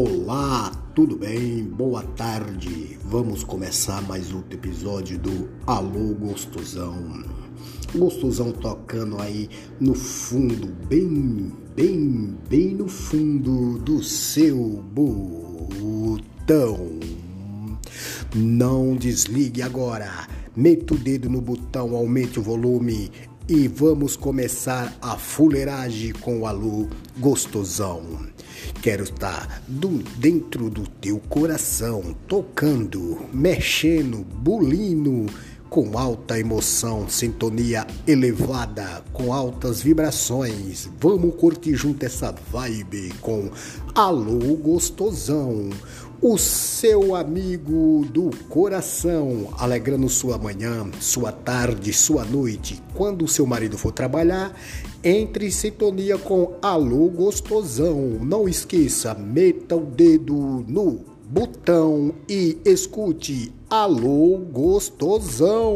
Olá, tudo bem? Boa tarde. Vamos começar mais outro episódio do Alô Gostosão. Gostosão tocando aí no fundo, bem, bem, bem no fundo do seu botão. Não desligue agora. Meta o dedo no botão, aumente o volume e vamos começar a fuleiragem com o alô gostosão. Quero estar do, dentro do teu coração, tocando, mexendo, bulindo, com alta emoção, sintonia elevada, com altas vibrações. Vamos curtir junto essa vibe com Alô Gostosão, o seu amigo do coração, alegrando sua manhã, sua tarde, sua noite. Quando o seu marido for trabalhar, entre em sintonia com Alô Gostosão. Não esqueça, meta o dedo no botão e escute Alô Gostosão.